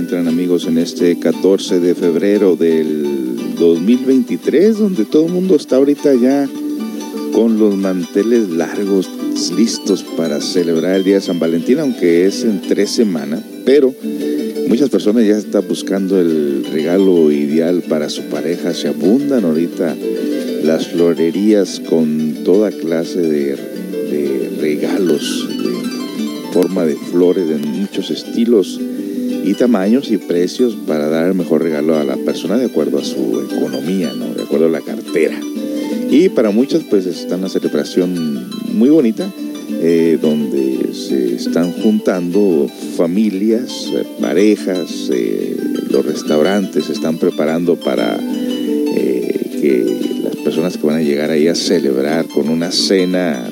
encuentran amigos en este 14 de febrero del 2023, donde todo el mundo está ahorita ya con los manteles largos, listos para celebrar el Día de San Valentín, aunque es en tres semanas, pero muchas personas ya están buscando el regalo ideal para su pareja. Se abundan ahorita las florerías con toda clase de, regalos, de forma de flores, de muchos estilos y tamaños y precios para dar el mejor regalo a la persona de acuerdo a su economía, ¿no? de acuerdo a la cartera. Y para muchos pues está una celebración muy bonita eh, donde se están juntando familias, eh, parejas, eh, los restaurantes se están preparando para que las personas que van a llegar ahí a celebrar con una cena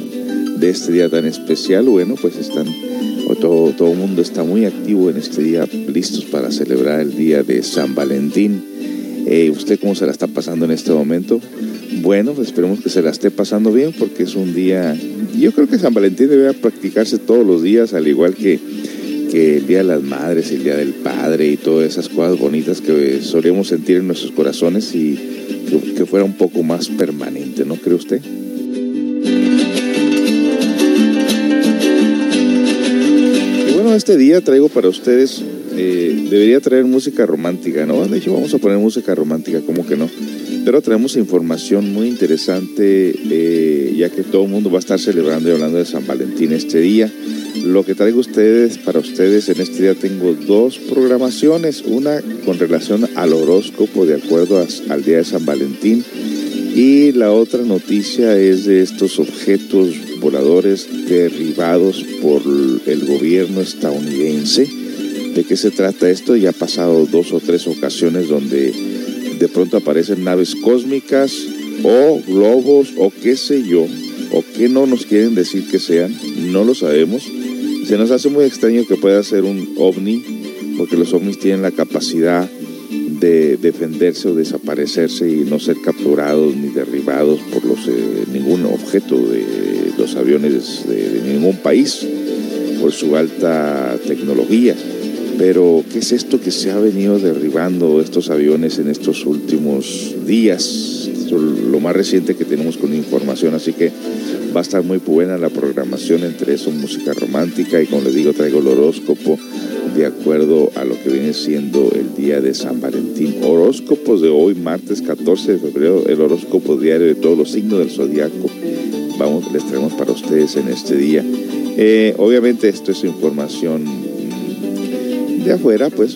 de este día tan especial, bueno, pues están, todo, todo el mundo está muy activo en este día, listos para celebrar el día de San Valentín. ¿Usted cómo se la está pasando en este momento? Bueno, pues esperemos que se la esté pasando bien porque es un día, yo creo que San Valentín debe practicarse todos los días, al igual que, que el Día de las Madres, el Día del Padre y todas esas cosas bonitas que solemos sentir en nuestros corazones y que, fuera un poco más permanente, ¿no cree usted? Bueno, este día traigo para ustedes, eh, debería traer música romántica, ¿no? De hecho, vamos a poner música romántica, ¿cómo que no? pero traemos información muy interesante, eh, ya que todo el mundo va a estar celebrando y hablando de San Valentín este día. Lo que traigo ustedes, para ustedes en este día tengo dos programaciones, una con relación al horóscopo de acuerdo al día de San Valentín y la otra noticia es de estos objetos voladores derribados por el gobierno estadounidense. ¿De qué se trata esto? Ya ha pasado dos o tres ocasiones donde de pronto aparecen naves cósmicas o globos o qué sé yo, o qué no nos quieren decir que sean, no lo sabemos. Se nos hace muy extraño que pueda ser un ovni, porque los ovnis tienen la capacidad de defenderse o desaparecerse y no ser capturados ni derribados por los, eh, ningún objeto de los aviones de ningún país por su alta tecnología. Pero, ¿qué es esto que se ha venido derribando estos aviones en estos últimos días? lo más reciente que tenemos con información, así que va a estar muy buena la programación, entre eso música romántica y como les digo traigo el horóscopo de acuerdo a lo que viene siendo el día de San Valentín. Horóscopos de hoy, martes 14 de febrero, el horóscopo diario de todos los signos del zodiaco. Vamos, les traemos para ustedes en este día. Eh, obviamente esto es información de afuera, pues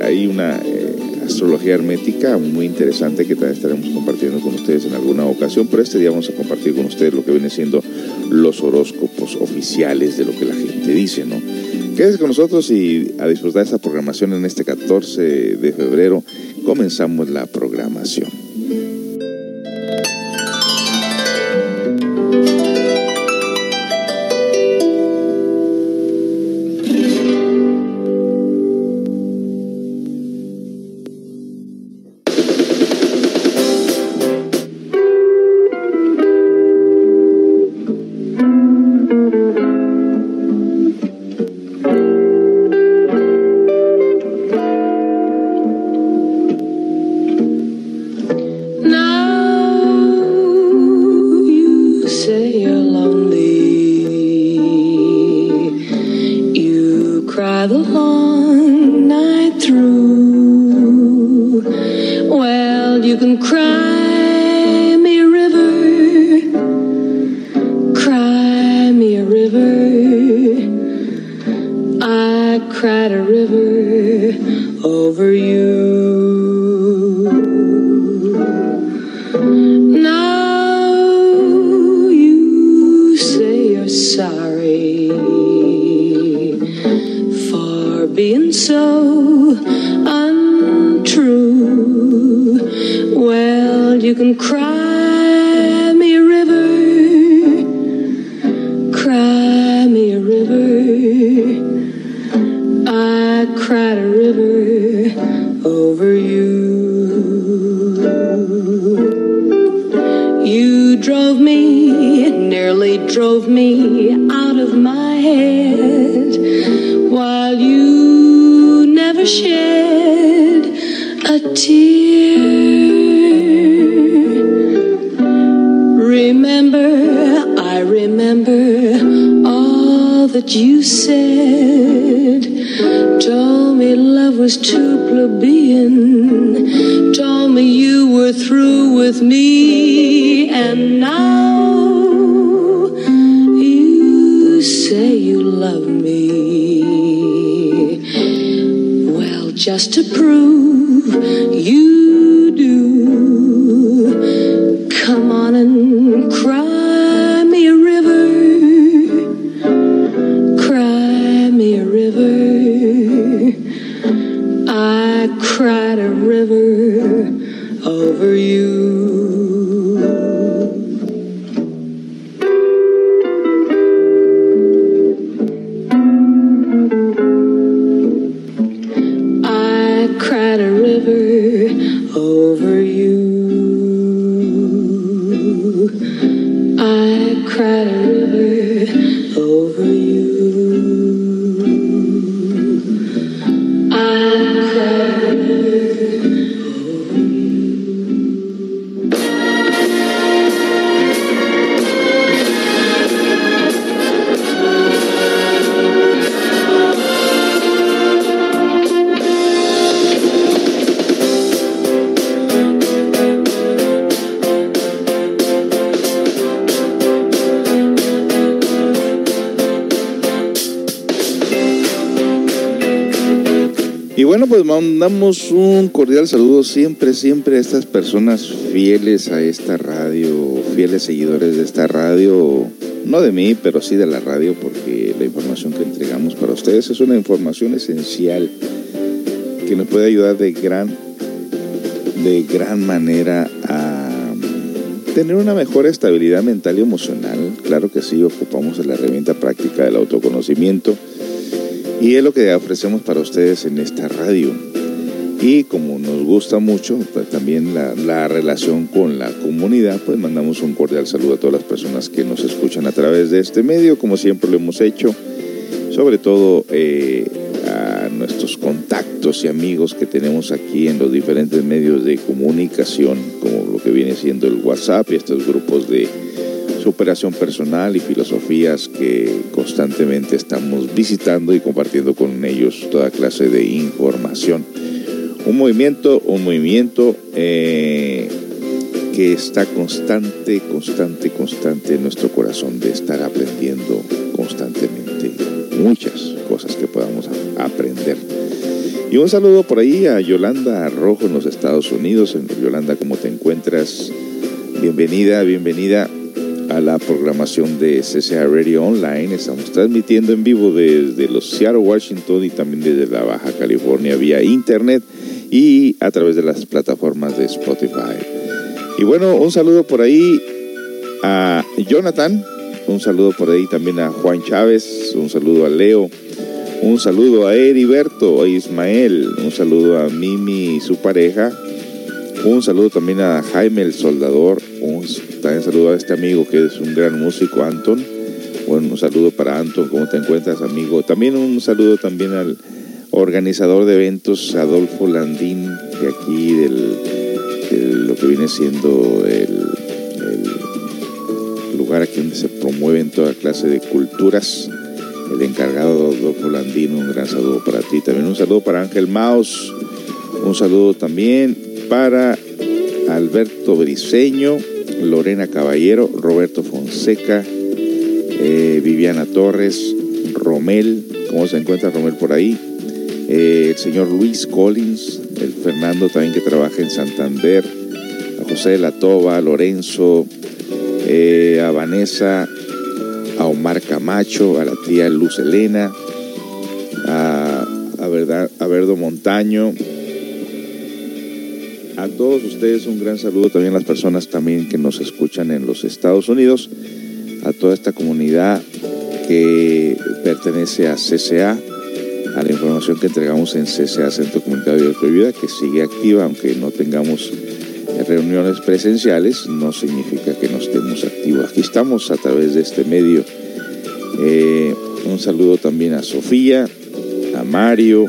hay una eh, astrología hermética muy interesante que también estaremos compartiendo con ustedes en alguna ocasión, pero este día vamos a compartir con ustedes lo que viene siendo los horóscopos oficiales de lo que la gente dice, ¿no? Quédense con nosotros y a disfrutar de esta programación en este 14 de febrero comenzamos la programación. Over you. Un cordial saludo siempre, siempre a estas personas fieles a esta radio, fieles seguidores de esta radio, no de mí, pero sí de la radio, porque la información que entregamos para ustedes es una información esencial que nos puede ayudar de gran, de gran manera a tener una mejor estabilidad mental y emocional. Claro que sí, ocupamos la herramienta práctica del autoconocimiento y es lo que ofrecemos para ustedes en esta radio. Y como nos gusta mucho pues también la, la, relación con la comunidad, pues mandamos un cordial saludo a todas las personas que nos escuchan a través de este medio, como siempre lo hemos hecho, sobre todo eh, a nuestros contactos y amigos que tenemos aquí en los diferentes medios de comunicación, como lo que viene siendo el WhatsApp y estos grupos de superación personal y filosofías que constantemente estamos visitando y compartiendo con ellos toda clase de información. Un movimiento, un movimiento eh, que está constante, constante, constante en nuestro corazón de estar aprendiendo constantemente muchas cosas que podamos aprender. Y un saludo por ahí a Yolanda Rojo en los Estados Unidos. Yolanda, ¿cómo te encuentras? Bienvenida, bienvenida a la programación de CCA Radio Online. Estamos transmitiendo en vivo desde los Seattle, Washington y también desde la Baja California vía internet y a través de las plataformas de Spotify. Y bueno, un saludo por ahí a Jonathan, un saludo por ahí también a Juan Chávez, un saludo a Leo, un saludo a Heriberto, a Ismael, un saludo a Mimi y su pareja, un saludo también a Jaime el Soldador, un también saludo a este amigo que es un gran músico, Anton. Bueno, un saludo para Anton, ¿cómo te encuentras, amigo? También un saludo también al organizador de eventos, Adolfo Landín, de aquí, del, de lo que viene siendo el, el, lugar aquí donde se promueven toda clase de culturas. El encargado Adolfo Landín, un gran saludo para ti. También un saludo para Ángel Maus, un saludo también para Alberto Briseño, Lorena Caballero, Roberto Fonseca, eh, Viviana Torres, Romel, ¿cómo se encuentra Romel por ahí? Eh, el señor Luis Collins, el Fernando también que trabaja en Santander, a José de la Toba, a Lorenzo, eh, a Vanessa, a Omar Camacho, a la tía Luz Elena, a, verdad, a Verdo Montaño, a todos ustedes un gran saludo, también a las personas también que nos escuchan en los Estados Unidos, a toda esta comunidad que pertenece a CCA, que entregamos en CCA Centro Comunitario de Vida, que sigue activa, aunque no tengamos reuniones presenciales, no significa que no estemos activos. Aquí estamos a través de este medio. Eh, un saludo también a Sofía, a Mario,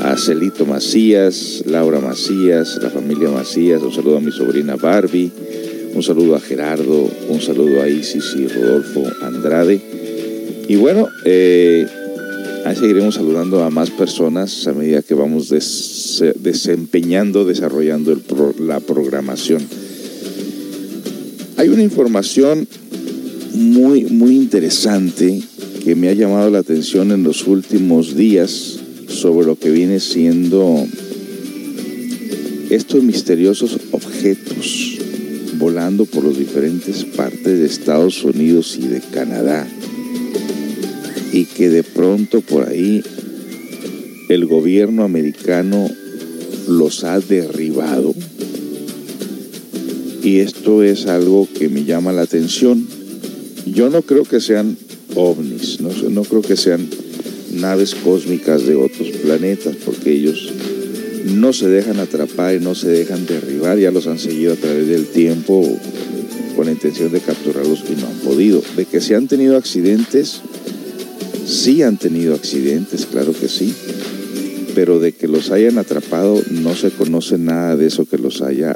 a Celito Macías, Laura Macías, la familia Macías, un saludo a mi sobrina Barbie, un saludo a Gerardo, un saludo a Isis y Rodolfo Andrade. Y bueno, eh, ahí seguiremos saludando a más personas a medida que vamos desempeñando, desarrollando la programación. Hay una información muy, muy interesante que me ha llamado la atención en los últimos días sobre lo que viene siendo estos misteriosos objetos volando por las diferentes partes de Estados Unidos y de Canadá y que de pronto por ahí el gobierno americano los ha derribado. Y esto es algo que me llama la atención. Yo no creo que sean ovnis, no, no creo que sean naves cósmicas de otros planetas, porque ellos no se dejan atrapar y no se dejan derribar, ya los han seguido a través del tiempo con la intención de capturarlos y no han podido. De que se han tenido accidentes, sí han tenido accidentes, claro que sí, pero de que los hayan atrapado no se conoce nada de eso que los haya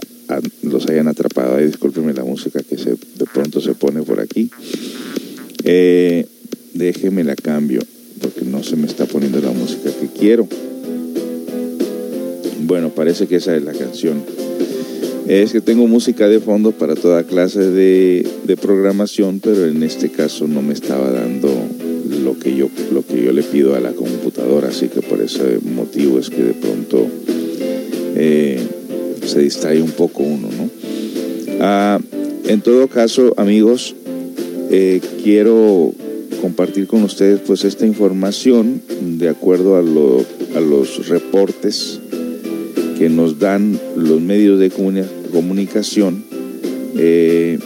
los hayan atrapado. Ay, discúlpenme la música que se, de pronto se pone por aquí. Eh, déjeme la cambio porque no se me está poniendo la música que quiero. Bueno, parece que esa es la canción. Es que tengo música de fondo para toda clase de, programación, pero en este caso no me estaba dando lo que, yo, lo que yo le pido a la computadora, así que por ese motivo es que de pronto eh, se distrae un poco uno, ¿no? Ah, en todo caso, amigos, eh, quiero compartir con ustedes pues esta información de acuerdo a, los reportes que nos dan los medios de comunicación. Eh,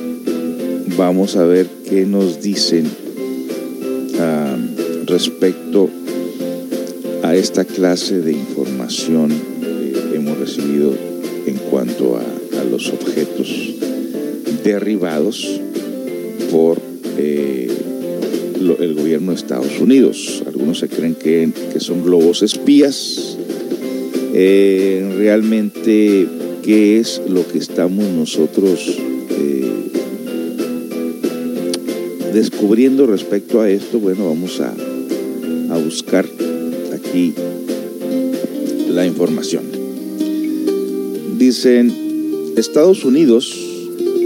vamos a ver qué nos dicen respecto a esta clase de información que hemos recibido en cuanto a, los objetos derribados por eh, el gobierno de Estados Unidos. Algunos se creen que, son globos espías. Eh, realmente, ¿qué es lo que estamos nosotros eh, descubriendo respecto a esto? Bueno, vamos a buscar aquí la información. Dicen, Estados Unidos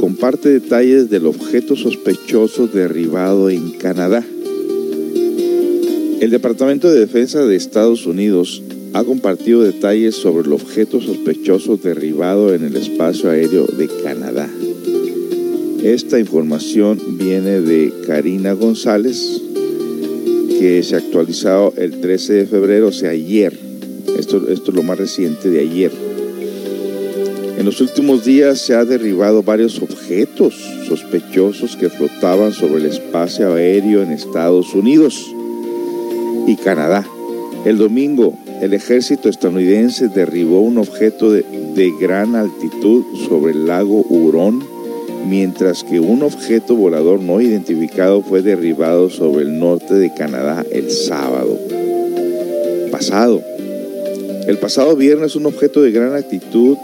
comparte detalles del objeto sospechoso derribado en Canadá. El Departamento de Defensa de Estados Unidos ha compartido detalles sobre el objeto sospechoso derribado en el espacio aéreo de Canadá. Esta información viene de Karina González, que se ha actualizado el 13 de febrero, o sea, ayer. Esto, esto es lo más reciente de ayer. En los últimos días se han derribado varios objetos sospechosos que flotaban sobre el espacio aéreo en Estados Unidos y Canadá. El domingo, el ejército estadounidense derribó un objeto de, gran altitud sobre el lago Hurón, mientras que un objeto volador no identificado fue derribado sobre el norte de Canadá el sábado pasado. El pasado viernes un objeto de gran altitud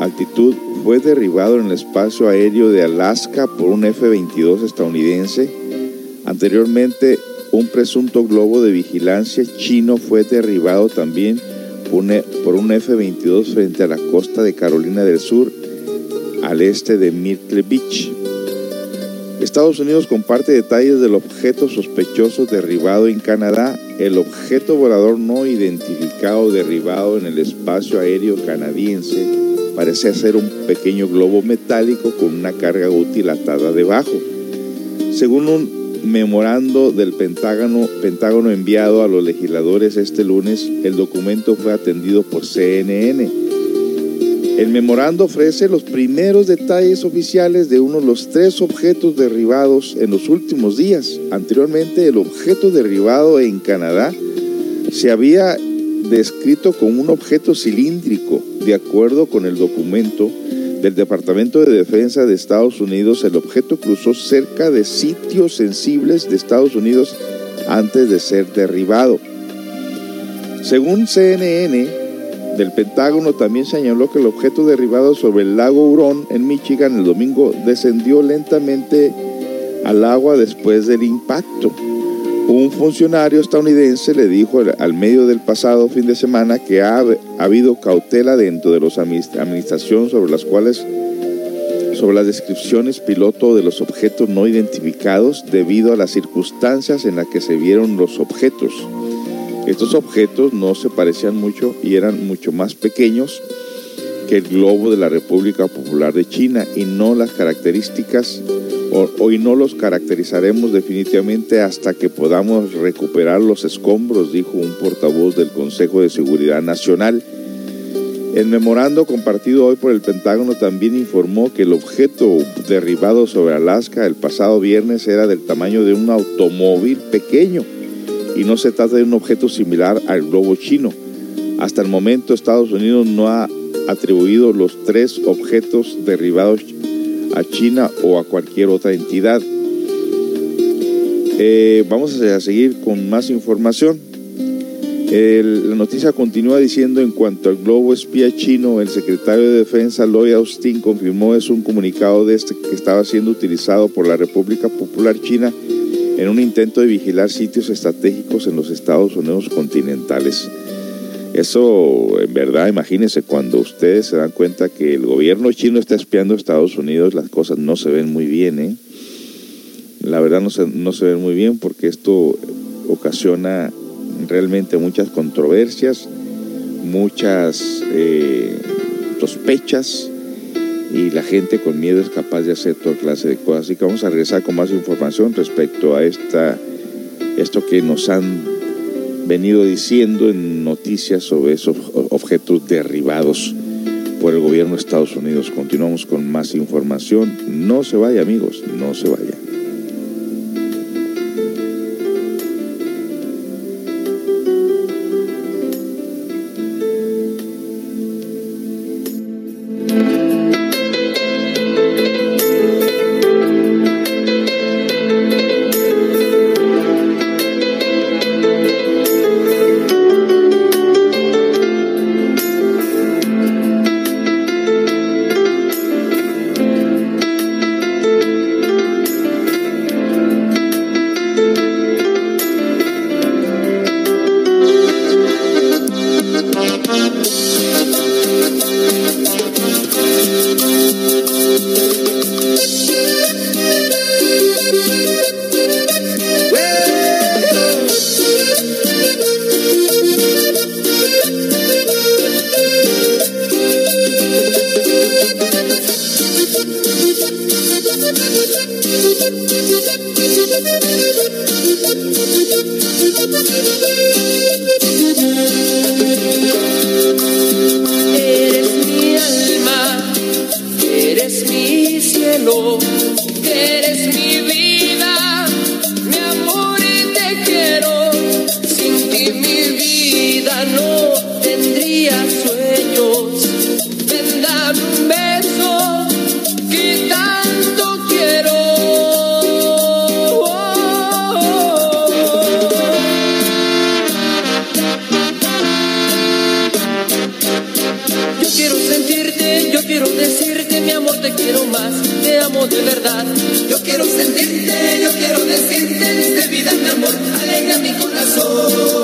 altitud fue derribado en el espacio aéreo de Alaska por un F-22 estadounidense. Anteriormente, un presunto globo de vigilancia chino fue derribado también por un F-22 frente a la costa de Carolina del Sur, al este de Myrtle Beach. Estados Unidos comparte detalles del objeto sospechoso derribado en Canadá. El objeto volador no identificado derribado en el espacio aéreo canadiense parece ser un pequeño globo metálico con una carga útil atada debajo. Según un memorando del Pentágono, Pentágono enviado a los legisladores este lunes, el documento fue atendido por CNN. El memorando ofrece los primeros detalles oficiales de uno de los tres objetos derribados en los últimos días. Anteriormente, el objeto derribado en Canadá se había descrito como un objeto cilíndrico. De acuerdo con el documento del Departamento de Defensa de Estados Unidos, el objeto cruzó cerca de sitios sensibles de Estados Unidos antes de ser derribado. Según CNN, del Pentágono también señaló que el objeto derribado sobre el lago Hurón en Michigan el domingo descendió lentamente al agua después del impacto. Un funcionario estadounidense le dijo al medio del pasado fin de semana que ha, habido cautela dentro de los administración sobre las cuales sobre las descripciones piloto de los objetos no identificados debido a las circunstancias en las que se vieron los objetos. Estos objetos no se parecían mucho y eran mucho más pequeños que el globo de la República Popular de China y no las características Hoy no los caracterizaremos definitivamente hasta que podamos recuperar los escombros, dijo un portavoz del Consejo de Seguridad Nacional. El memorando compartido hoy por el Pentágono también informó que el objeto derribado sobre Alaska el pasado viernes era del tamaño de un automóvil pequeño y no se trata de un objeto similar al globo chino. Hasta el momento Estados Unidos no ha atribuido los tres objetos derribados a China o a cualquier otra entidad. Eh, vamos a seguir con más información. la noticia continúa diciendo en cuanto al globo espía chino, el secretario de Defensa Lloyd Austin confirmó es un comunicado de este que estaba siendo utilizado por la República Popular China en un intento de vigilar sitios estratégicos en los Estados Unidos continentales. Eso, en verdad, imagínense, cuando ustedes se dan cuenta que el gobierno chino está espiando a Estados Unidos, las cosas no se ven muy bien, ¿eh? La verdad no se, no se ven muy bien porque esto ocasiona realmente muchas controversias, muchas eh, sospechas y la gente con miedo es capaz de hacer toda clase de cosas. Así que vamos a regresar con más información respecto a esta, esto que nos han venido diciendo en noticias sobre esos objetos derribados por el gobierno de Estados Unidos. Continuamos con más información. No se vaya amigos, no se vaya. Todo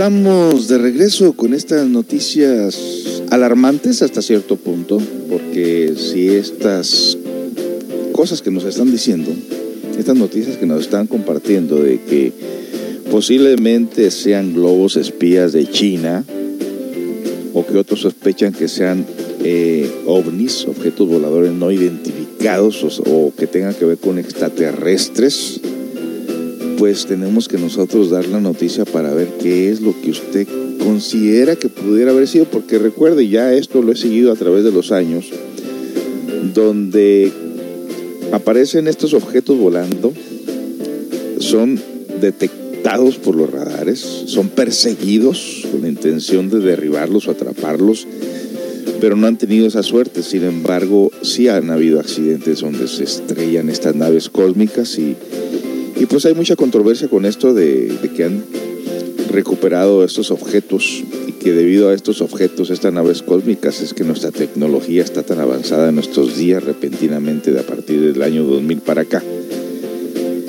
estamos de regreso con estas noticias alarmantes hasta cierto punto, porque si estas cosas que nos están diciendo, estas noticias que nos están compartiendo de que posiblemente sean globos espías de China o que otros sospechan que sean eh, ovnis, objetos voladores no identificados o que tengan que ver con extraterrestres, pues tenemos que nosotros dar la noticia para ver qué es lo que usted considera que pudiera haber sido, porque recuerde, ya esto lo he seguido a través de los años, donde aparecen estos objetos volando, son detectados por los radares, son perseguidos con la intención de derribarlos o atraparlos, pero no han tenido esa suerte. Sin embargo, sí han habido accidentes donde se estrellan estas naves cósmicas y y pues hay mucha controversia con esto de, que han recuperado estos objetos y que debido a estos objetos, estas naves cósmicas, es que nuestra tecnología está tan avanzada en nuestros días repentinamente de a partir del año 2000 para acá.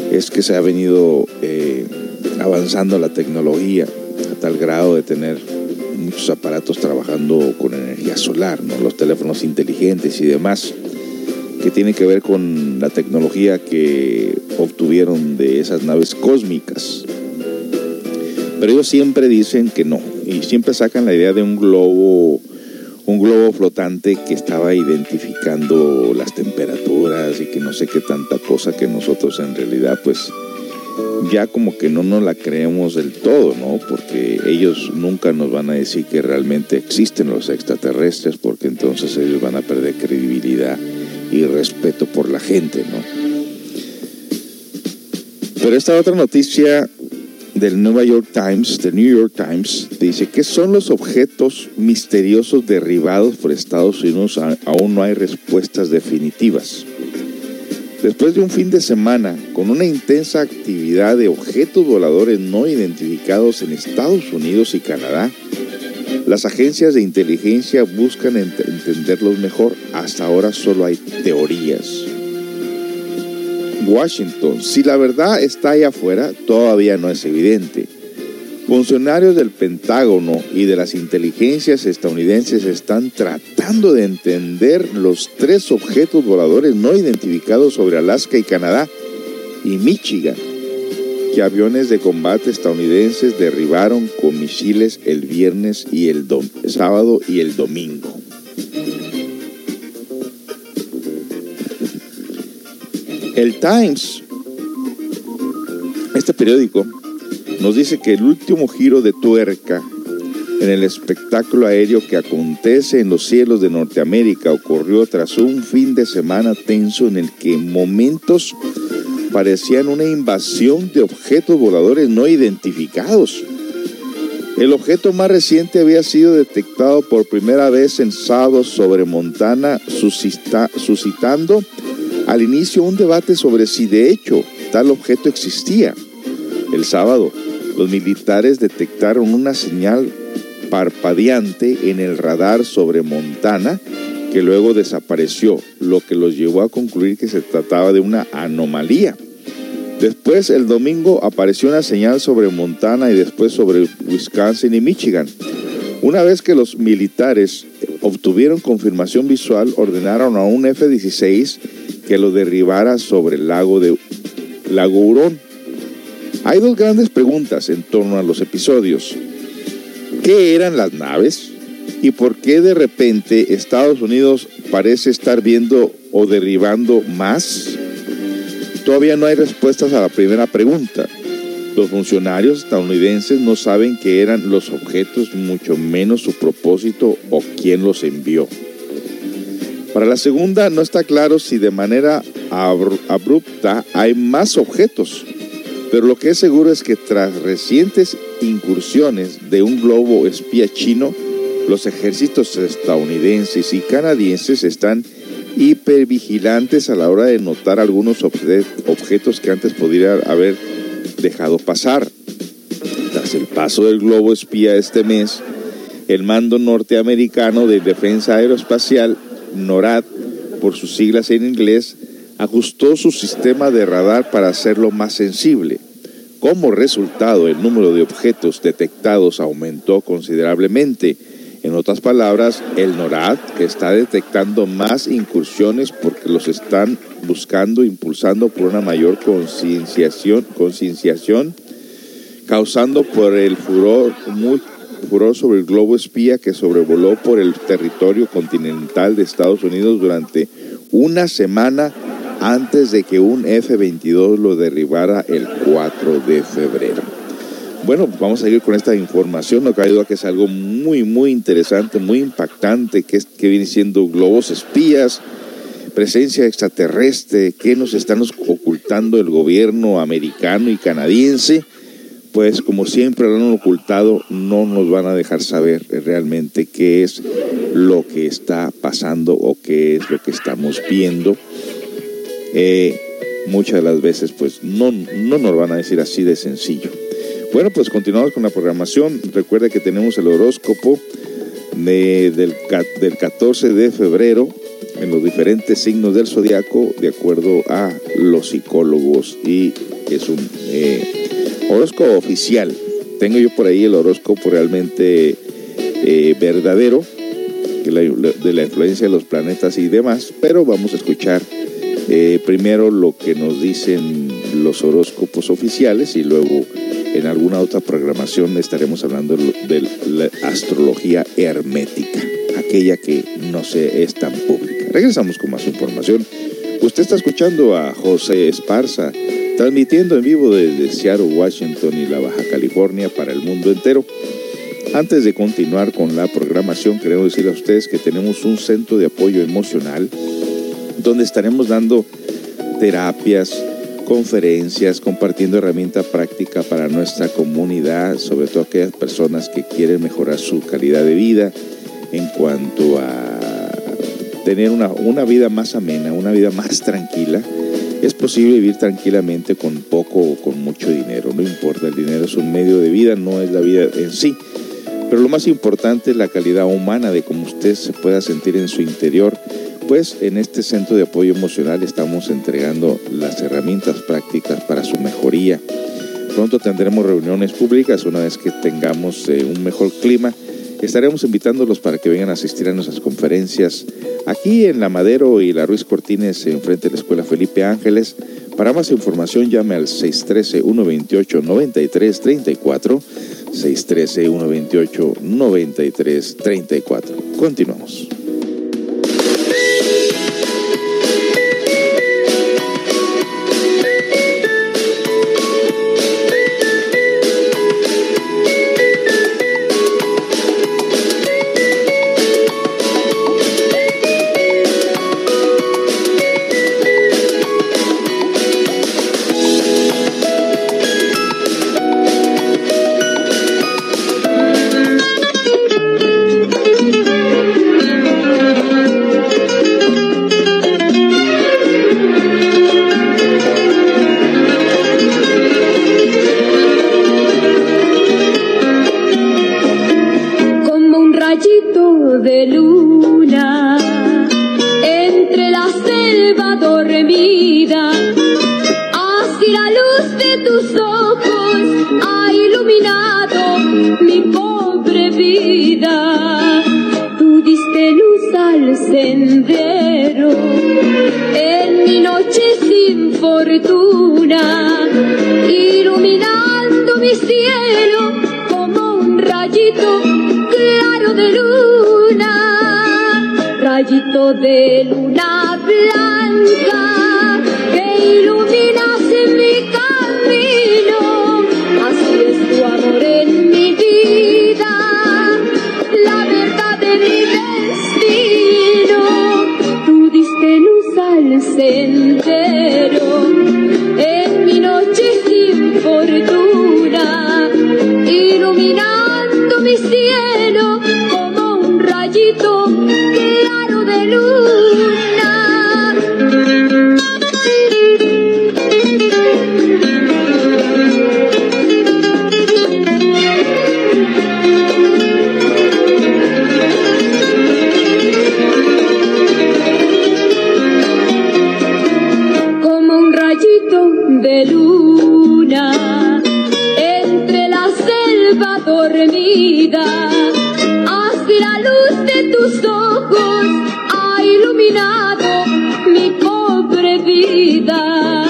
Es que se ha venido eh, avanzando la tecnología a tal grado de tener muchos aparatos trabajando con energía solar, ¿no? los teléfonos inteligentes y demás que tiene que ver con la tecnología que obtuvieron de esas naves cósmicas. Pero ellos siempre dicen que no, y siempre sacan la idea de un globo, un globo flotante que estaba identificando las temperaturas y que no sé qué tanta cosa que nosotros en realidad pues ya como que no nos la creemos del todo, ¿no? Porque ellos nunca nos van a decir que realmente existen los extraterrestres, porque entonces ellos van a perder credibilidad y respeto por la gente, ¿no? Pero esta otra noticia del New York Times, del New York Times, dice que son los objetos misteriosos derribados por Estados Unidos. Aún no hay respuestas definitivas. Después de un fin de semana con una intensa actividad de objetos voladores no identificados en Estados Unidos y Canadá, las agencias de inteligencia buscan entenderlos mejor. Hasta ahora solo hay teorías. Washington, si la verdad está ahí afuera, todavía no es evidente. Funcionarios del Pentágono y de las inteligencias estadounidenses están tratando de entender los tres objetos voladores no identificados sobre Alaska y Canadá y Michigan que aviones de combate estadounidenses derribaron con misiles el viernes y el sábado y el domingo. El Times, este periódico, nos dice que el último giro de tuerca en el espectáculo aéreo que acontece en los cielos de Norteamérica ocurrió tras un fin de semana tenso en el que momentos parecían una invasión de objetos voladores no identificados. El objeto más reciente había sido detectado por primera vez en sábado sobre Montana, suscitando al inicio un debate sobre si de hecho tal objeto existía. El sábado, los militares detectaron una señal parpadeante en el radar sobre Montana que luego desapareció, lo que los llevó a concluir que se trataba de una anomalía. Después, el domingo, apareció una señal sobre Montana y después sobre Wisconsin y Michigan. Una vez que los militares obtuvieron confirmación visual, ordenaron a un F-16 que lo derribara sobre el lago de Lago Hurón. Hay dos grandes preguntas en torno a los episodios. ¿Qué eran las naves? ¿Y por qué de repente Estados Unidos parece estar viendo o derribando más? Todavía no hay respuestas a la primera pregunta. Los funcionarios estadounidenses no saben qué eran los objetos, mucho menos su propósito o quién los envió. Para la segunda no está claro si de manera abrupta hay más objetos, pero lo que es seguro es que tras recientes incursiones de un globo espía chino, los ejércitos estadounidenses y canadienses están hipervigilantes a la hora de notar algunos objetos que antes podría haber dejado pasar. Tras el paso del globo espía este mes, el mando norteamericano de defensa aeroespacial, NORAD, por sus siglas en inglés, ajustó su sistema de radar para hacerlo más sensible. Como resultado, el número de objetos detectados aumentó considerablemente. En otras palabras, el NORAD, que está detectando más incursiones porque los están buscando, impulsando por una mayor concienciación, concienciación causando por el furor, furor sobre el globo espía que sobrevoló por el territorio continental de Estados Unidos durante una semana antes de que un F-22 lo derribara el 4 de febrero. Bueno, vamos a ir con esta información. No cabe duda que es algo muy, muy interesante, muy impactante, que, es, que viene siendo globos espías, presencia extraterrestre, que nos están ocultando el gobierno americano y canadiense. Pues como siempre lo han ocultado, no nos van a dejar saber realmente qué es lo que está pasando o qué es lo que estamos viendo eh, muchas de las veces pues no, no nos van a decir así de sencillo. Bueno, pues continuamos con la programación. Recuerde que tenemos el horóscopo del, del 14 de febrero en los diferentes signos del zodiaco de acuerdo a los psicólogos y es un eh, horóscopo oficial. Tengo yo por ahí el horóscopo realmente eh, verdadero de la influencia de los planetas y demás, pero vamos a escuchar eh, primero lo que nos dicen los horóscopos oficiales y luego en alguna otra programación estaremos hablando de la astrología hermética, aquella que no se es tan pública. Regresamos con más información. Usted está escuchando a José Esparza, transmitiendo en vivo desde Seattle, Washington y la Baja California para el mundo entero. Antes de continuar con la programación, queremos decir a ustedes que tenemos un centro de apoyo emocional donde estaremos dando terapias, conferencias, compartiendo herramienta práctica para nuestra comunidad, sobre todo aquellas personas que quieren mejorar su calidad de vida en cuanto a tener una, una vida más amena, una vida más tranquila. Es posible vivir tranquilamente con poco o con mucho dinero, no importa, el dinero es un medio de vida, no es la vida en sí. Pero lo más importante es la calidad humana de cómo usted se pueda sentir en su interior pues en este centro de apoyo emocional estamos entregando las herramientas prácticas para su mejoría. Pronto tendremos reuniones públicas una vez que tengamos eh, un mejor clima. Estaremos invitándolos para que vengan a asistir a nuestras conferencias aquí en La Madero y la Ruiz Cortines, enfrente de la Escuela Felipe Ángeles. Para más información llame al 613-128-9334. 613-128-9334. Continuamos. Vida.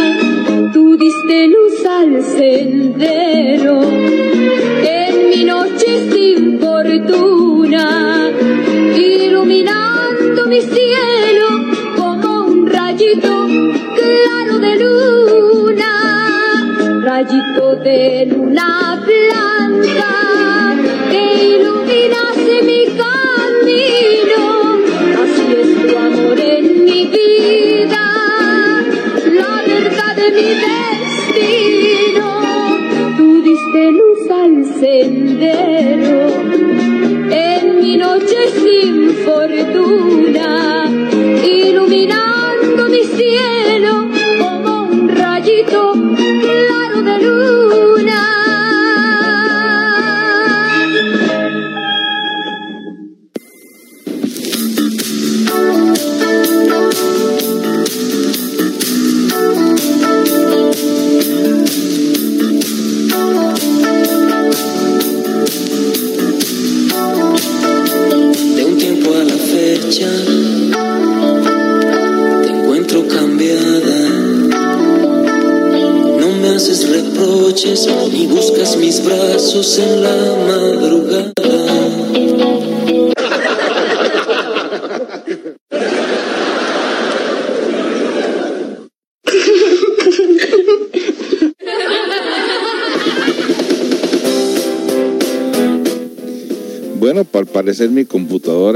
Tú diste luz al sendero en mi noche sin fortuna, iluminando mi cielo como un rayito claro de luna, rayito de luna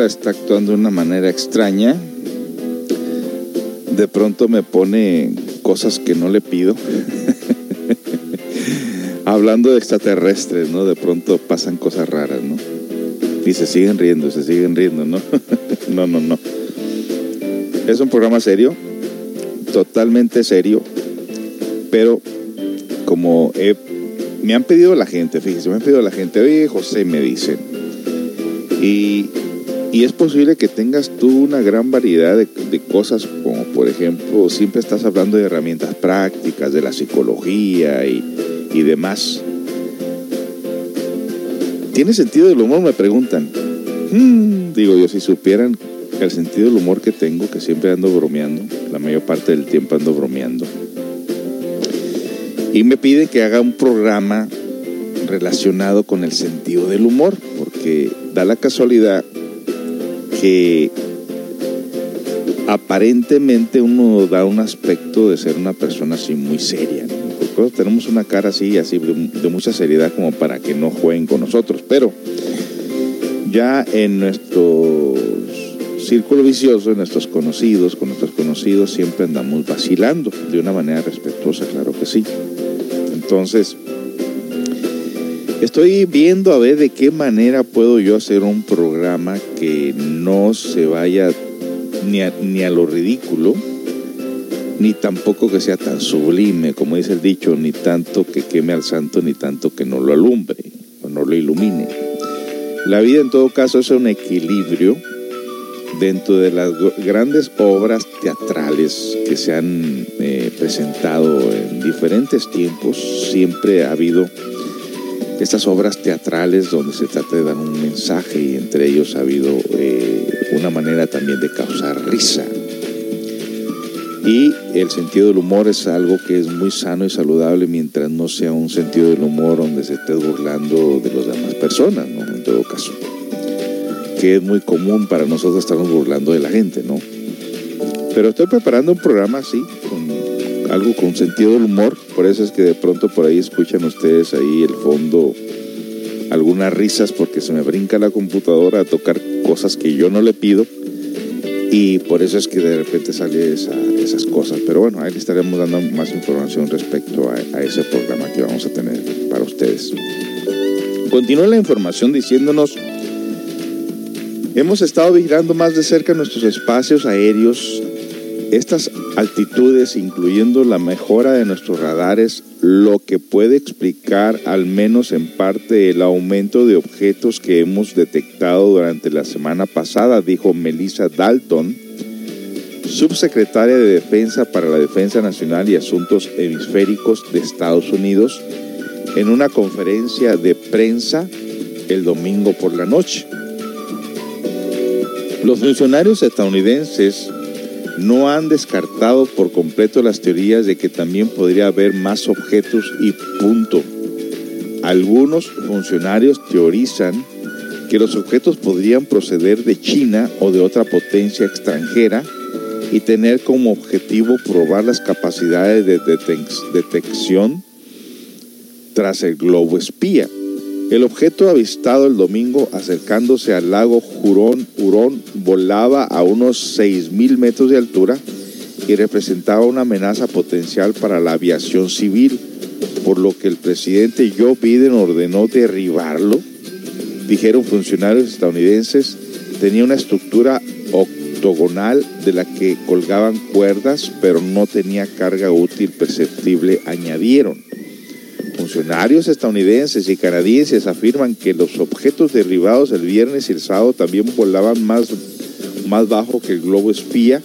está actuando de una manera extraña. De pronto me pone cosas que no le pido. Hablando de extraterrestres, ¿no? De pronto pasan cosas raras, ¿no? Y se siguen riendo, se siguen riendo, ¿no? no, no, no. Es un programa serio, totalmente serio, pero como me han pedido la gente, fíjese, me han pedido la gente, oye José, me dicen, y, y es posible que tengas tú una gran variedad de, cosas, como por ejemplo, siempre estás hablando de herramientas prácticas, de la psicología y, y demás. ¿Tiene sentido del humor? Me preguntan. Hmm, digo yo, si supieran el sentido del humor que tengo, que siempre ando bromeando, la mayor parte del tiempo ando bromeando. Y me piden que haga un programa relacionado con el sentido del humor, porque da la casualidad que aparentemente uno da un aspecto de ser una persona así muy seria. tenemos una cara así, así de, de mucha seriedad como para que no jueguen con nosotros, pero ya en nuestro círculo vicioso, en nuestros conocidos, con nuestros conocidos siempre andamos vacilando de una manera respetuosa, claro que sí. Entonces, Estoy viendo a ver de qué manera puedo yo hacer un programa que no se vaya ni a, ni a lo ridículo, ni tampoco que sea tan sublime, como dice el dicho, ni tanto que queme al santo, ni tanto que no lo alumbre o no lo ilumine. La vida en todo caso es un equilibrio dentro de las grandes obras teatrales que se han eh, presentado en diferentes tiempos, siempre ha habido estas obras teatrales donde se trata de dar un mensaje y entre ellos ha habido eh, una manera también de causar risa. Y el sentido del humor es algo que es muy sano y saludable mientras no sea un sentido del humor donde se esté burlando de las demás personas, ¿no? En todo caso. Que es muy común para nosotros estarnos burlando de la gente, ¿no? Pero estoy preparando un programa así, con algo con sentido del humor, por eso es que de pronto por ahí escuchan ustedes ahí el fondo algunas risas porque se me brinca la computadora a tocar cosas que yo no le pido y por eso es que de repente sale esa- esas cosas. Pero bueno, ahí le estaremos dando más información respecto a, a ese programa que vamos a tener para ustedes. Continúa la información diciéndonos, hemos estado vigilando más de cerca nuestros espacios aéreos estas altitudes, incluyendo la mejora de nuestros radares, lo que puede explicar al menos en parte el aumento de objetos que hemos detectado durante la semana pasada, dijo Melissa Dalton, subsecretaria de Defensa para la Defensa Nacional y Asuntos Hemisféricos de Estados Unidos, en una conferencia de prensa el domingo por la noche. Los funcionarios estadounidenses no han descartado por completo las teorías de que también podría haber más objetos y punto. Algunos funcionarios teorizan que los objetos podrían proceder de China o de otra potencia extranjera y tener como objetivo probar las capacidades de detección tras el globo espía. El objeto avistado el domingo acercándose al lago Hurón, Hurón volaba a unos 6.000 metros de altura y representaba una amenaza potencial para la aviación civil, por lo que el presidente Joe Biden ordenó derribarlo, dijeron funcionarios estadounidenses, tenía una estructura octogonal de la que colgaban cuerdas, pero no tenía carga útil perceptible, añadieron. Funcionarios estadounidenses y canadienses afirman que los objetos derribados el viernes y el sábado también volaban más, más bajo que el globo espía,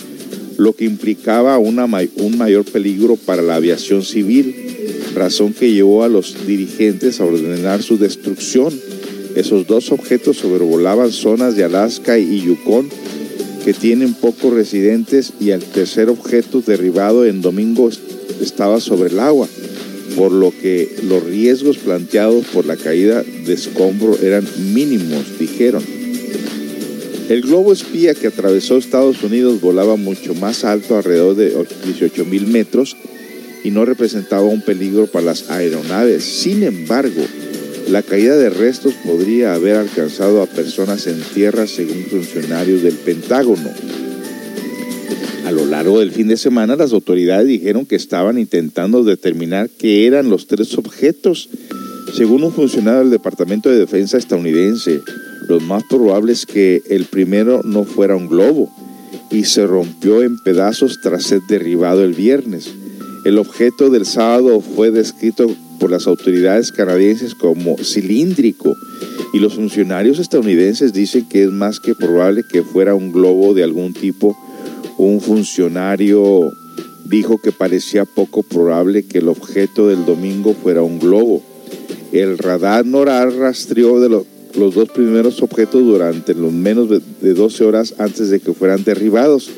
lo que implicaba una, un mayor peligro para la aviación civil, razón que llevó a los dirigentes a ordenar su destrucción. Esos dos objetos sobrevolaban zonas de Alaska y Yukon que tienen pocos residentes y el tercer objeto derribado en domingo estaba sobre el agua por lo que los riesgos planteados por la caída de escombro eran mínimos, dijeron. El globo espía que atravesó Estados Unidos volaba mucho más alto, alrededor de 18 mil metros, y no representaba un peligro para las aeronaves. Sin embargo, la caída de restos podría haber alcanzado a personas en tierra, según funcionarios del Pentágono. A lo largo del fin de semana, las autoridades dijeron que estaban intentando determinar qué eran los tres objetos. Según un funcionario del Departamento de Defensa estadounidense, lo más probable es que el primero no fuera un globo y se rompió en pedazos tras ser derribado el viernes. El objeto del sábado fue descrito por las autoridades canadienses como cilíndrico y los funcionarios estadounidenses dicen que es más que probable que fuera un globo de algún tipo un funcionario dijo que parecía poco probable que el objeto del domingo fuera un globo. El radar NORAD rastreó de los dos primeros objetos durante los menos de 12 horas antes de que fueran derribados,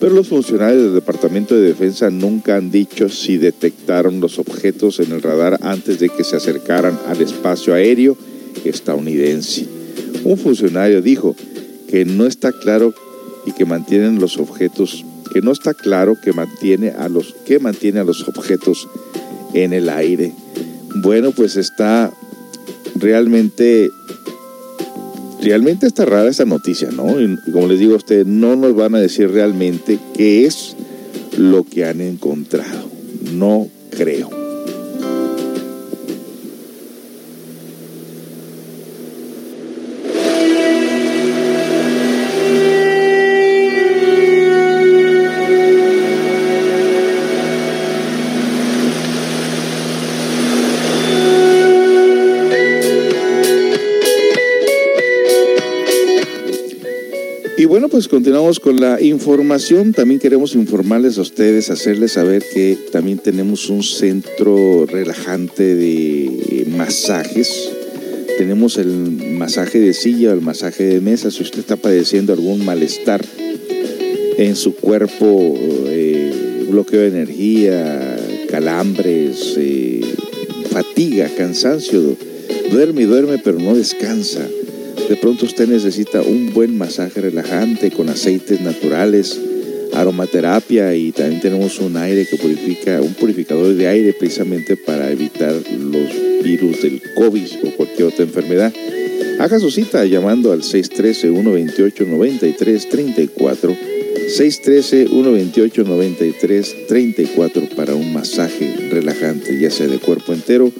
pero los funcionarios del Departamento de Defensa nunca han dicho si detectaron los objetos en el radar antes de que se acercaran al espacio aéreo estadounidense. Un funcionario dijo que no está claro y que mantienen los objetos, que no está claro que mantiene a los, que mantiene a los objetos en el aire. Bueno, pues está realmente, realmente está rara esta noticia, ¿no? Y como les digo a ustedes, no nos van a decir realmente qué es lo que han encontrado. No creo. Pues continuamos con la información. También queremos informarles a ustedes, hacerles saber que también tenemos un centro relajante de masajes. Tenemos el masaje de silla, el masaje de mesa. Si usted está padeciendo algún malestar en su cuerpo, eh, bloqueo de energía, calambres, eh, fatiga, cansancio, duerme duerme pero no descansa de pronto usted necesita un buen masaje relajante con aceites naturales, aromaterapia y también tenemos un aire que purifica, un purificador de aire precisamente para evitar los virus del COVID o cualquier otra enfermedad. Haga su cita llamando al 613-128-9334. 613-128-9334 para un masaje relajante, ya sea de cuerpo entero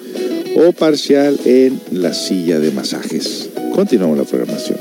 o parcial en la silla de masajes. Continuamos la programación.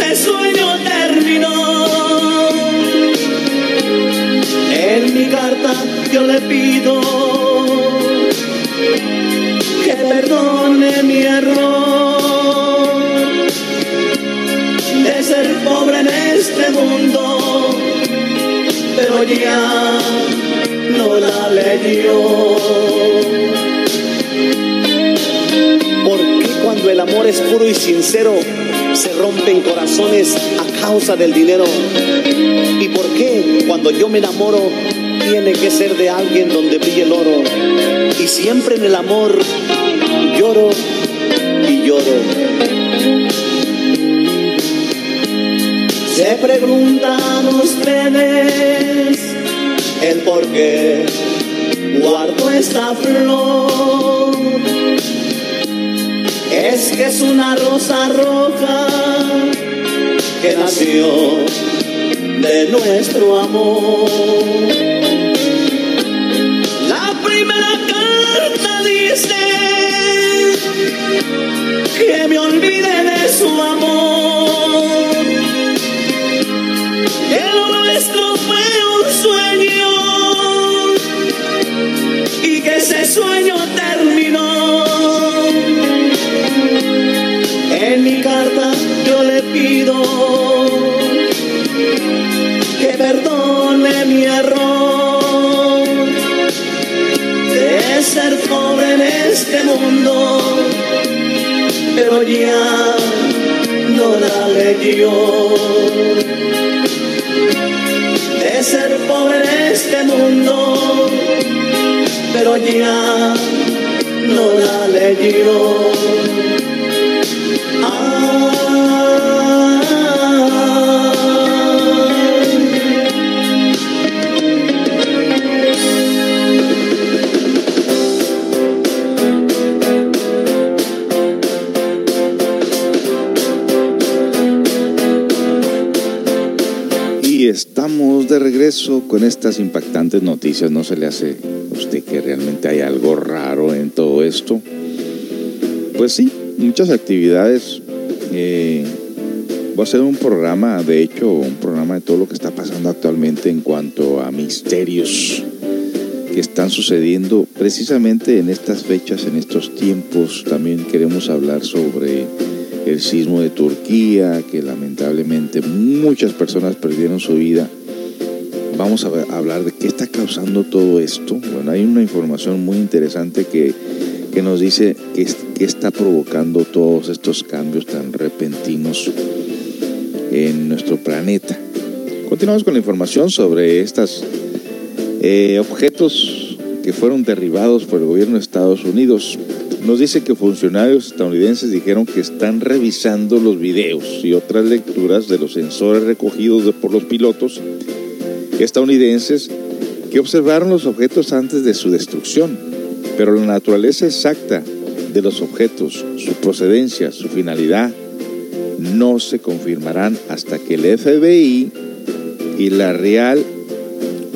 Ese sueño terminó. En mi carta yo le pido que perdone mi error de ser pobre en este mundo, pero ya no la leyó. ¿Por qué cuando el amor es puro y sincero se rompen corazones a causa del dinero? ¿Y por qué cuando yo me enamoro tiene que ser de alguien donde brille el oro? Y siempre en el amor lloro y lloro. Se preguntan ustedes el por qué guardo esta flor. Es que es una rosa roja que nació de nuestro amor. La primera carta dice que me olvide de su amor, pobre en este mundo, pero ya no la leyó. De ser pobre en este mundo, pero ya no la leyó. Y regreso con estas impactantes noticias. ¿No se le hace a usted que realmente hay algo raro en todo esto? Pues sí, muchas actividades. Eh, voy a hacer un programa, de hecho, un programa de todo lo que está pasando actualmente en cuanto a misterios que están sucediendo precisamente en estas fechas, en estos tiempos. También queremos hablar sobre el sismo de Turquía, que lamentablemente muchas personas perdieron su vida. Vamos a hablar de qué está causando todo esto. Bueno, hay una información muy interesante que, que nos dice qué, es- qué está provocando todos estos cambios tan repentinos en nuestro planeta. Continuamos con la información sobre estos objetos que fueron derribados por el gobierno de Estados Unidos. Nos dice que funcionarios estadounidenses dijeron que están revisando los videos y otras lecturas de los sensores recogidos por los pilotos estadounidenses que observaron los objetos antes de su destrucción. Pero la naturaleza exacta de los objetos, su procedencia, su finalidad, no se confirmarán hasta que el FBI y la Real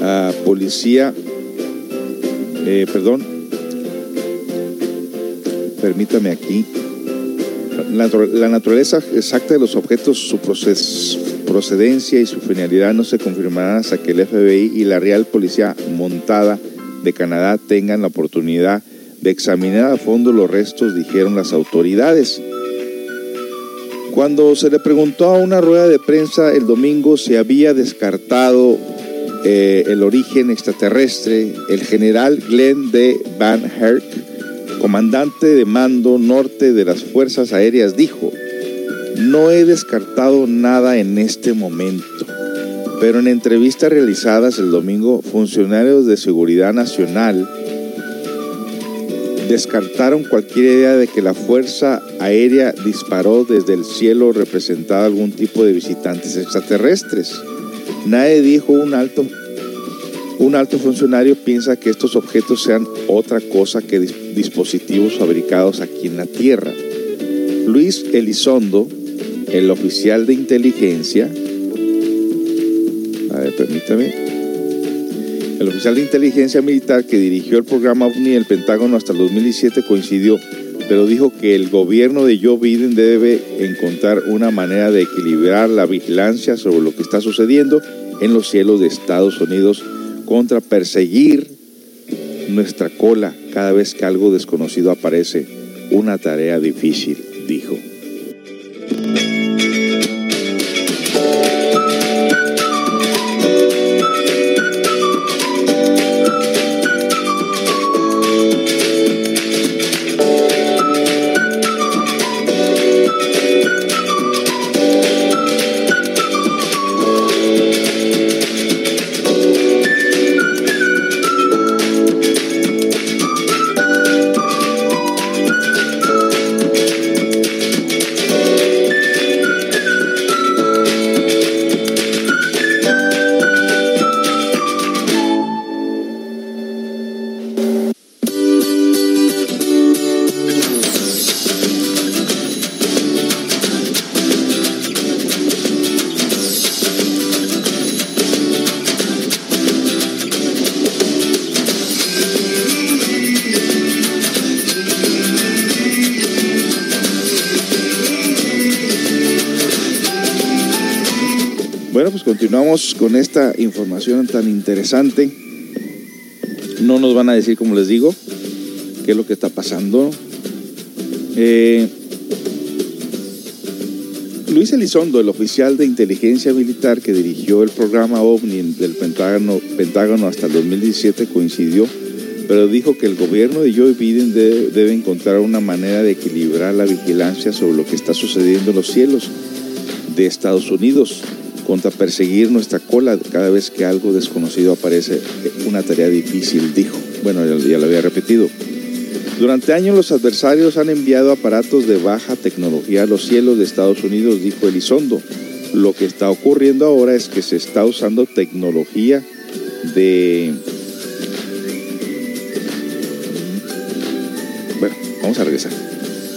ah, Policía, eh, perdón, permítame aquí, la, la naturaleza exacta de los objetos, su proces- procedencia y su finalidad no se confirmarán hasta que el FBI y la Real Policía Montada de Canadá tengan la oportunidad de examinar a fondo los restos, dijeron las autoridades. Cuando se le preguntó a una rueda de prensa el domingo si había descartado eh, el origen extraterrestre, el general Glenn D. Van Herk, comandante de mando norte de las Fuerzas Aéreas, dijo, no he descartado nada en este momento, pero en entrevistas realizadas el domingo, funcionarios de Seguridad Nacional descartaron cualquier idea de que la Fuerza Aérea disparó desde el cielo representado algún tipo de visitantes extraterrestres. Nadie dijo un alto, un alto funcionario piensa que estos objetos sean otra cosa que dis- dispositivos fabricados aquí en la Tierra. Luis Elizondo, el oficial de inteligencia, a ver, permítame, el oficial de inteligencia militar que dirigió el programa OVNI del Pentágono hasta el 2017 coincidió, pero dijo que el gobierno de Joe Biden debe encontrar una manera de equilibrar la vigilancia sobre lo que está sucediendo en los cielos de Estados Unidos contra perseguir nuestra cola cada vez que algo desconocido aparece. Una tarea difícil, dijo. Con esta información tan interesante. No nos van a decir, como les digo, qué es lo que está pasando. Eh, Luis Elizondo, el oficial de inteligencia militar que dirigió el programa OVNI del Pentágono, Pentágono hasta el 2017, coincidió, pero dijo que el gobierno de Joe Biden debe, debe encontrar una manera de equilibrar la vigilancia sobre lo que está sucediendo en los cielos de Estados Unidos contra perseguir nuestra cola cada vez que algo desconocido aparece. Una tarea difícil, dijo. Bueno, ya, lo había repetido. Durante años los adversarios han enviado aparatos de baja tecnología a los cielos de Estados Unidos, dijo Elizondo. Lo que está ocurriendo ahora es que se está usando tecnología de... Bueno, vamos a regresar.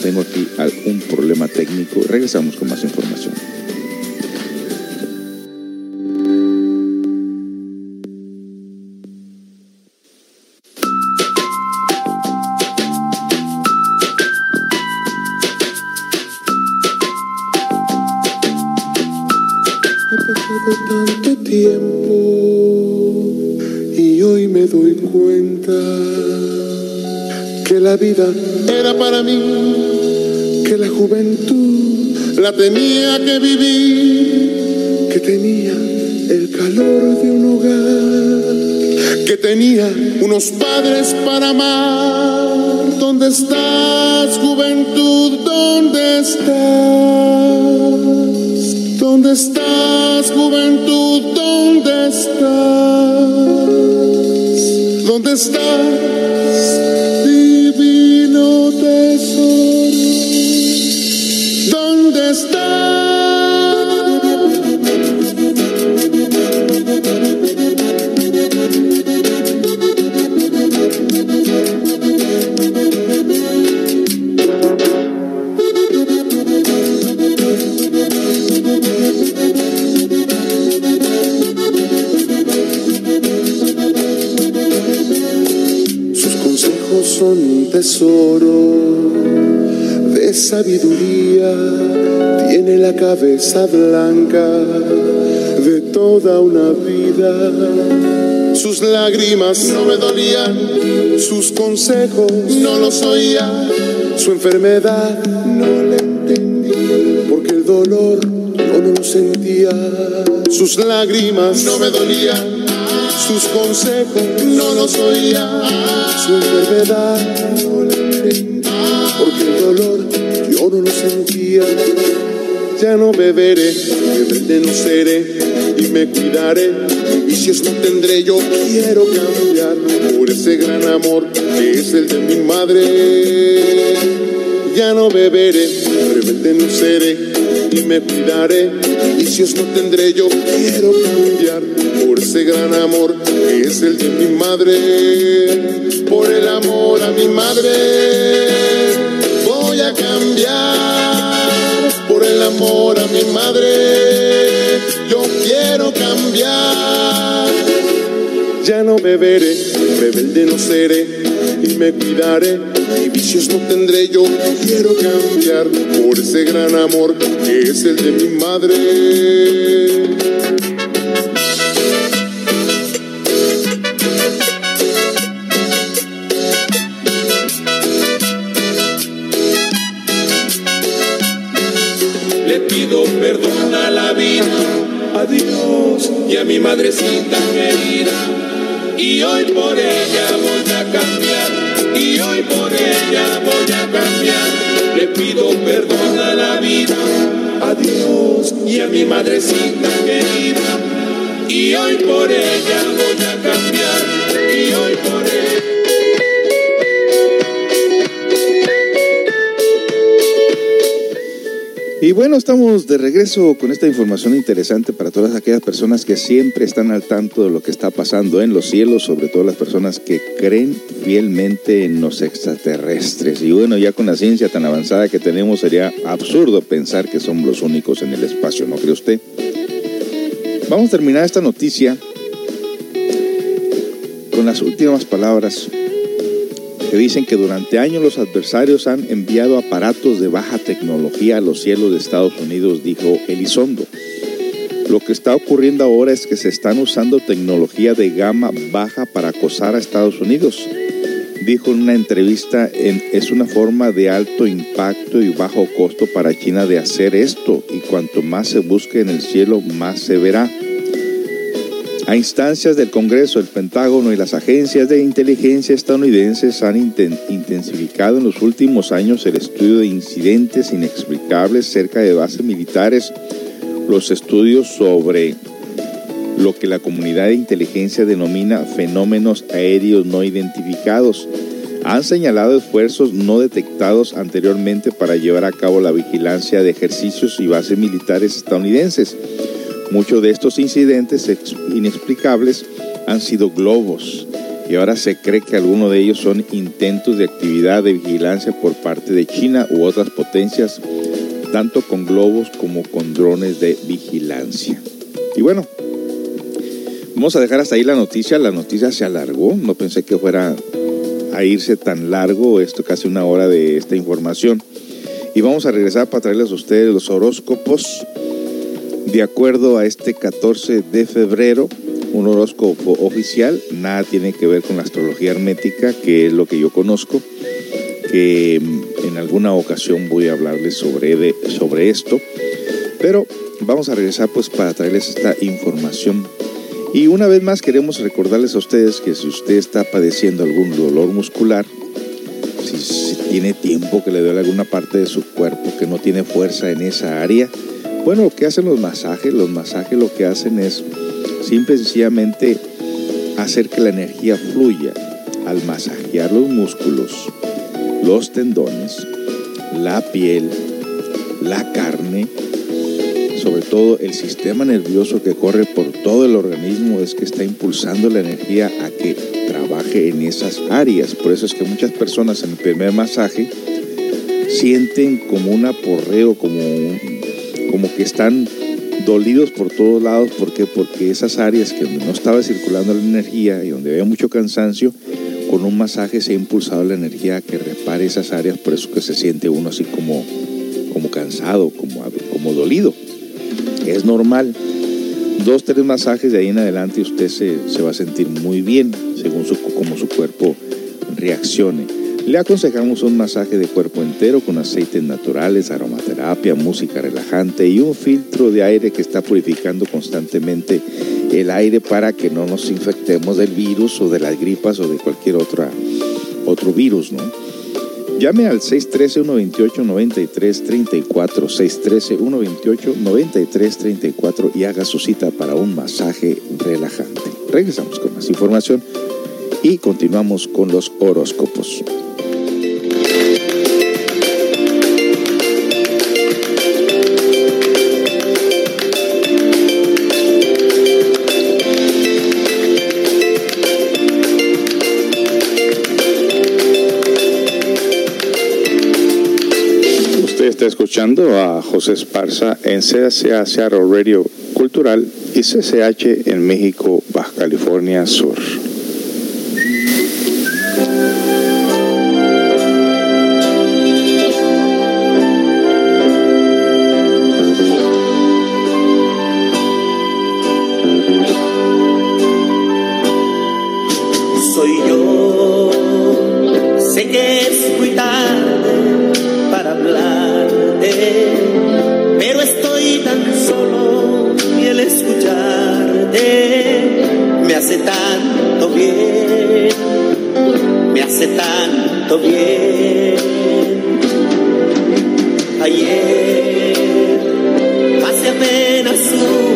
Tengo aquí algún problema técnico. Regresamos con más información. La vida era para mí, que la juventud la tenía que vivir, que tenía el calor de un hogar, que tenía unos padres para amar. ¿Dónde estás, juventud? ¿Dónde estás? ¿Dónde estás, juventud? ¿Dónde estás? ¿Dónde estás, tesoro de sabiduría. Tiene la cabeza blanca de toda una vida. Sus lágrimas no me dolían, sus consejos no los oía, su enfermedad no le entendía, porque el dolor no lo sentía. Sus lágrimas no me dolían, sus consejos no los oía, su enfermedad dolor yo no lo sentía. Ya no beberé, rebelde no seré y me cuidaré. Vicios no tendré, yo quiero cambiar por ese gran amor que es el de mi madre. Ya no beberé, rebelde no seré y me cuidaré. Vicios no tendré, yo quiero cambiar por ese gran amor que es el de mi madre. Por el amor a mi madre amor a mi madre yo quiero cambiar. Ya no beberé, rebelde no seré y me cuidaré. Y vicios no tendré, yo quiero cambiar por ese gran amor que es el de mi madre. Con esta información interesante para todas aquellas personas que siempre están al tanto de lo que está pasando en los cielos, sobre todo las personas que creen fielmente en los extraterrestres. Y bueno, ya con la ciencia tan avanzada que tenemos, sería absurdo pensar que somos los únicos en el espacio, ¿no cree usted? Vamos a terminar esta noticia con las últimas palabras que dicen que durante años los adversarios han enviado aparatos de baja tecnología a los cielos de Estados Unidos, dijo Elizondo. Lo que está ocurriendo ahora es que se están usando tecnología de gama baja para acosar a Estados Unidos. Dijo en una entrevista, en, es una forma de alto impacto y bajo costo para China de hacer esto y cuanto más se busque en el cielo, más se verá. A instancias del Congreso, el Pentágono y las agencias de inteligencia estadounidenses han inten intensificado en los últimos años el estudio de incidentes inexplicables cerca de bases militares, los estudios sobre lo que la comunidad de inteligencia denomina fenómenos aéreos no identificados. Han señalado esfuerzos no detectados anteriormente para llevar a cabo la vigilancia de ejercicios y bases militares estadounidenses. Muchos de estos incidentes inexplicables han sido globos y ahora se cree que algunos de ellos son intentos de actividad de vigilancia por parte de China u otras potencias, tanto con globos como con drones de vigilancia. Y bueno, vamos a dejar hasta ahí la noticia. La noticia se alargó, no pensé que fuera a irse tan largo, esto casi una hora de esta información. Y vamos a regresar para traerles a ustedes los horóscopos de acuerdo a este 14 de febrero, un horóscopo oficial, nada tiene que ver con la astrología hermética, que es lo que yo conozco, que en alguna ocasión voy a hablarles sobre, de, sobre esto, pero vamos a regresar pues para traerles esta información. Y una vez más queremos recordarles a ustedes que si usted está padeciendo algún dolor muscular, si, si tiene tiempo que le duele alguna parte de su cuerpo, que no tiene fuerza en esa área, bueno, lo que hacen los masajes, los masajes lo que hacen es simple y sencillamente hacer que la energía fluya al masajear los músculos, los tendones, la piel, la carne, sobre todo el sistema nervioso que corre por todo el organismo es que está impulsando la energía a que trabaje en esas áreas. Por eso es que muchas personas en el primer masaje sienten como un aporreo, como un, como que están dolidos por todos lados. ¿Por qué? Porque esas áreas que donde no estaba circulando la energía y donde había mucho cansancio, con un masaje se ha impulsado la energía que repare esas áreas, por eso que se siente uno así como, como cansado, como, como dolido. Es normal. Dos, tres masajes de ahí en adelante usted se, se va a sentir muy bien, según su, como su cuerpo reaccione. Le aconsejamos un masaje de cuerpo entero con aceites naturales, aromaterapia, música relajante y un filtro de aire que está purificando constantemente el aire para que no nos infectemos del virus o de las gripas o de cualquier otro virus, ¿no? Llame al 613-128-9334, 613-128-9334 y haga su cita para un masaje relajante. Regresamos con más información y continuamos con los horóscopos. Escuchando a José Esparza en CSA Seattle Radio Cultural y CCH en México, Baja California Sur. Hace tanto bien, me hace tanto bien. Ayer, hace apenas unas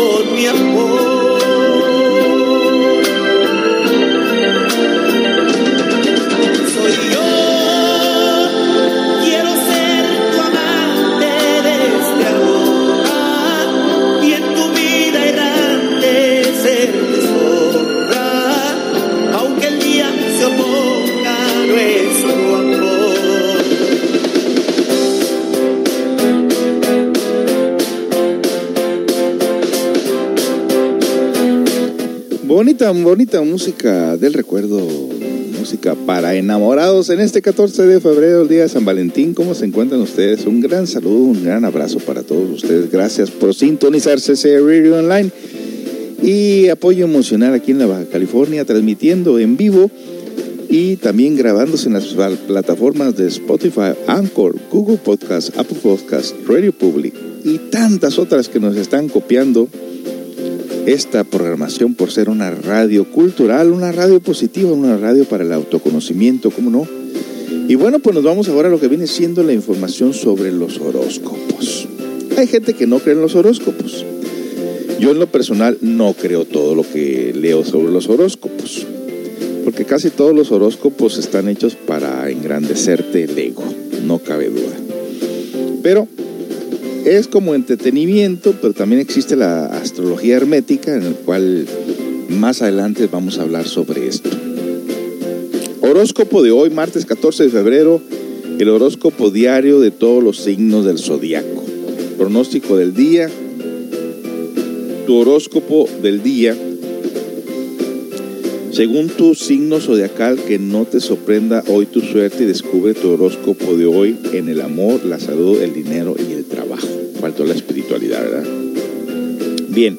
con mi amor. Bonita, bonita música del recuerdo, música para enamorados en este 14 de febrero, el día de San Valentín. ¿Cómo se encuentran ustedes? Un gran saludo, un gran abrazo para todos ustedes. Gracias por sintonizarse ese Radio Online y apoyo emocional aquí en la Baja California, transmitiendo en vivo y también grabándose en las pla- plataformas de Spotify, Anchor, Google Podcast, Apple Podcast, Radio Public y tantas otras que nos están copiando esta programación por ser una radio cultural, una radio positiva, una radio para el autoconocimiento, ¿cómo no? Y bueno, pues nos vamos ahora a lo que viene siendo la información sobre los horóscopos. Hay gente que no cree en los horóscopos. Yo en lo personal no creo todo lo que leo sobre los horóscopos. Porque casi todos los horóscopos están hechos para engrandecerte el ego, no cabe duda. Pero es como entretenimiento, pero también existe la astrología hermética, en el cual más adelante vamos a hablar sobre esto. Horóscopo de hoy, martes 14 de febrero, el horóscopo diario de todos los signos del zodiaco. Pronóstico del día, tu horóscopo del día, según tu signo zodiacal, que no te sorprenda hoy tu suerte y descubre tu horóscopo de hoy en el amor, la salud, el dinero y el trabajo. Faltó la espiritualidad, ¿verdad? Bien.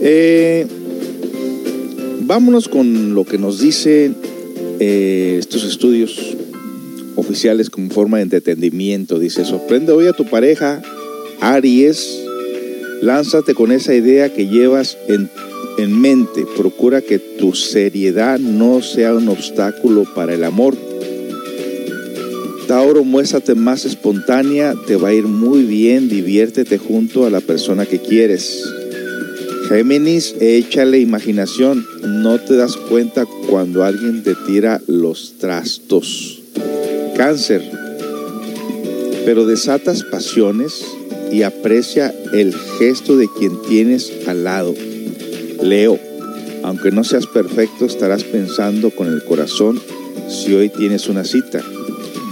Eh, vámonos con lo que nos dicen eh, estos estudios oficiales como forma de entretenimiento. Dice, sorprende hoy a tu pareja, Aries, lánzate con esa idea que llevas en, en mente. Procura que tu seriedad no sea un obstáculo para el amor. Tauro, muéstrate más espontánea, te va a ir muy bien, diviértete junto a la persona que quieres. Géminis, échale imaginación, no te das cuenta cuando alguien te tira los trastos. Cáncer, pero desatas pasiones y aprecia el gesto de quien tienes al lado. Leo, aunque no seas perfecto, estarás pensando con el corazón si hoy tienes una cita.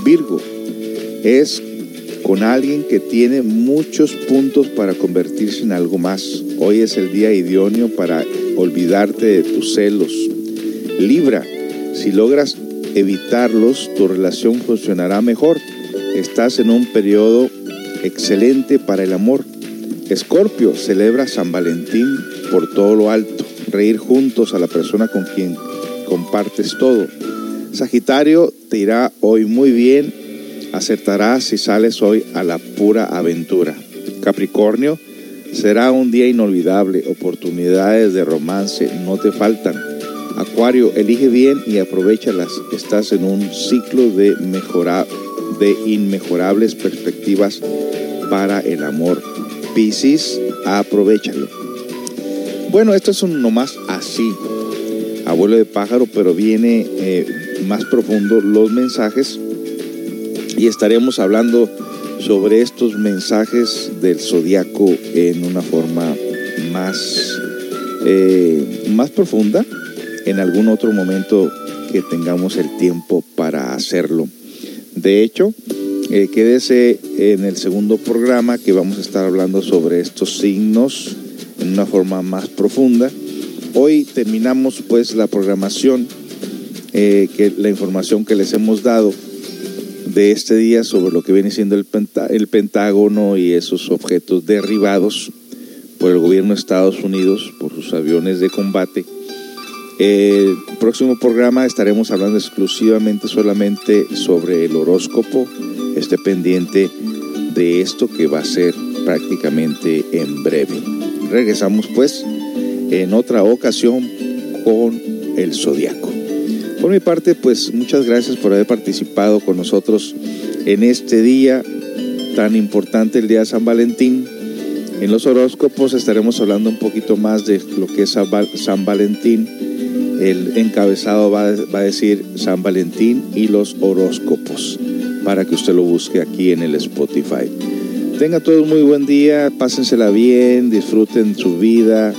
Virgo, es con alguien que tiene muchos puntos para convertirse en algo más. Hoy es el día idóneo para olvidarte de tus celos. Libra, si logras evitarlos, tu relación funcionará mejor. Estás en un periodo excelente para el amor. Escorpio, celebra San Valentín por todo lo alto. Reír juntos a la persona con quien compartes todo. Sagitario, te irá hoy muy bien. Acertarás si sales hoy a la pura aventura. Capricornio, será un día inolvidable. Oportunidades de romance no te faltan. Acuario, elige bien y aprovechalas. Estás en un ciclo de, mejora, de inmejorables perspectivas para el amor. Piscis, aprovechalo. Bueno, esto es un nomás así, abuelo de pájaro, pero viene eh, más profundo los mensajes y estaremos hablando sobre estos mensajes del zodiaco en una forma más, eh, más profunda en algún otro momento que tengamos el tiempo para hacerlo. De hecho, eh, quédese en el segundo programa que vamos a estar hablando sobre estos signos en una forma más profunda. Hoy terminamos pues la programación, eh, que la información que les hemos dado de este día sobre lo que viene siendo el, Pentágono y esos objetos derribados por el gobierno de Estados Unidos, por sus aviones de combate. El próximo programa estaremos hablando exclusivamente solamente sobre el horóscopo. Esté pendiente de esto que va a ser prácticamente en breve. Regresamos pues en otra ocasión con el zodiaco. Por mi parte, pues muchas gracias por haber participado con nosotros en este día tan importante, el día de San Valentín. En los horóscopos estaremos hablando un poquito más de lo que es San Val- San Valentín. El encabezado va, va a decir San Valentín y los horóscopos para que usted lo busque aquí en el Spotify. Tengan todos muy buen día, pásensela bien, disfruten su vida.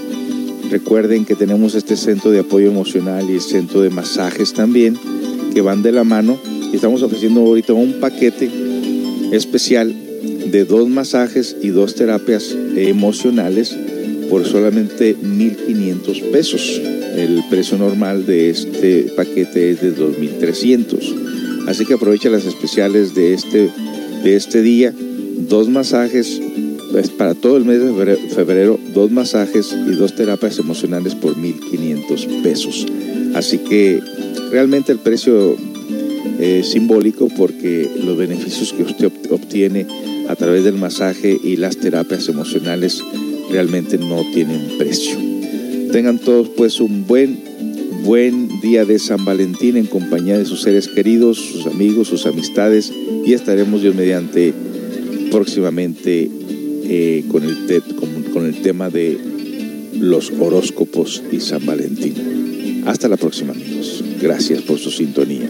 Recuerden que tenemos este centro de apoyo emocional y el centro de masajes también, que van de la mano. Y estamos ofreciendo ahorita un paquete especial de dos masajes y dos terapias emocionales por solamente 1.500 pesos. El precio normal de este paquete es de 2.300. Así que aprovecha las especiales de este, de este día. Dos masajes para todo el mes de febrero, febrero, dos masajes y dos terapias emocionales por 1.500 pesos. Así que realmente el precio es simbólico porque los beneficios que usted ob- obtiene a través del masaje y las terapias emocionales realmente no tienen precio. Tengan todos pues un buen, buen día de San Valentín en compañía de sus seres queridos, sus amigos, sus amistades y estaremos Dios mediante próximamente eh, con, el con el tema de los horóscopos y San Valentín. Hasta la próxima amigos. Gracias por su sintonía.